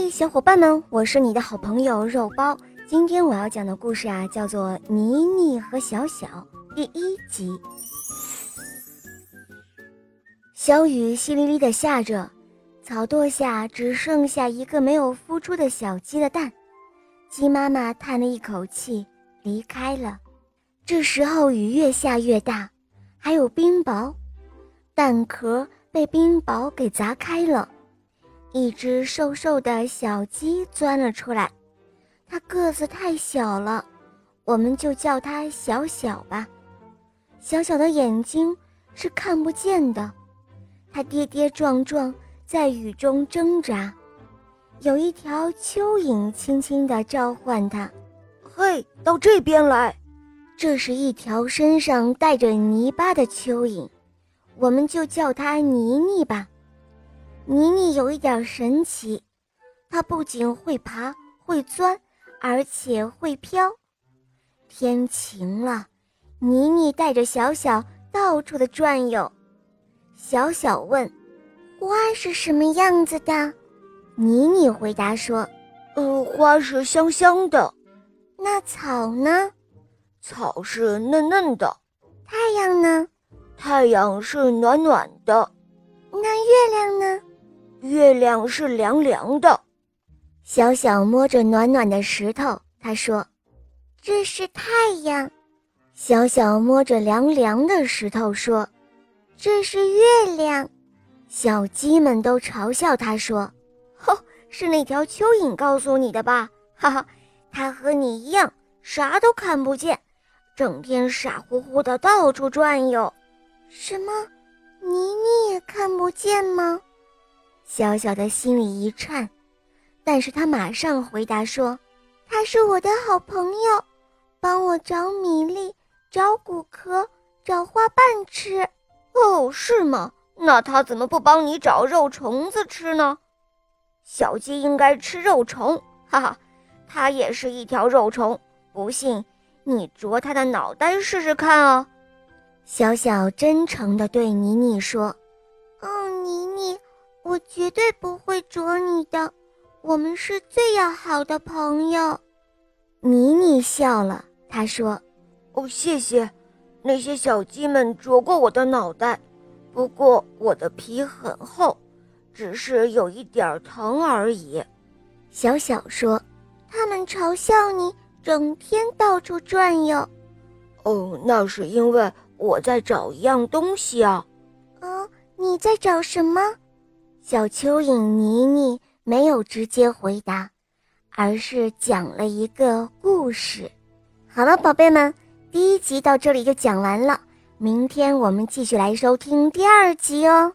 嗨，小伙伴们，我是你的好朋友肉包。今天我要讲的故事啊，叫做《妮妮和小小》第一集。小雨淅沥沥的下着，草垛下只剩下一个没有孵出的小鸡的蛋。鸡妈妈叹了一口气，离开了。这时候雨越下越大，还有冰雹，蛋壳被冰雹给砸开了。一只瘦瘦的小鸡钻了出来，它个子太小了，我们就叫它小小吧。小小的眼睛是看不见的，它跌跌撞撞在雨中挣扎。有一条蚯蚓轻轻地召唤它：“嘿，到这边来！”这是一条身上带着泥巴的蚯蚓，我们就叫它泥泥吧。妮妮有一点神奇，她不仅会爬会钻，而且会飘。天晴了，妮妮带着小小到处的转悠。小小问：“花是什么样子的？”妮妮回答说：“呃，花是香香的。”那草呢？草是嫩嫩的。太阳呢？太阳是暖暖的。那月亮呢？月亮是凉凉的，小小摸着暖暖的石头，他说：“这是太阳。”小小摸着凉凉的石头说：“这是月亮。”小鸡们都嘲笑他说：“哦，是那条蚯蚓告诉你的吧？哈哈，它和你一样，啥都看不见，整天傻乎乎的到处转悠。什么？妮妮也看不见吗？”小小的心里一颤，但是他马上回答说：“他是我的好朋友，帮我找米粒、找谷壳、找花瓣吃。”哦，是吗？那他怎么不帮你找肉虫子吃呢？小鸡应该吃肉虫，哈哈，它也是一条肉虫。不信，你啄它的脑袋试试看哦。小小真诚地对妮妮说。我绝对不会啄你的，我们是最要好的朋友。妮妮笑了，她说：“哦，谢谢。那些小鸡们啄过我的脑袋，不过我的皮很厚，只是有一点疼而已。”小小说：“他们嘲笑你，整天到处转悠。”哦，那是因为我在找一样东西啊。哦，你在找什么？小蚯蚓妮妮没有直接回答，而是讲了一个故事。好了，宝贝们，第一集到这里就讲完了。明天我们继续来收听第二集哦。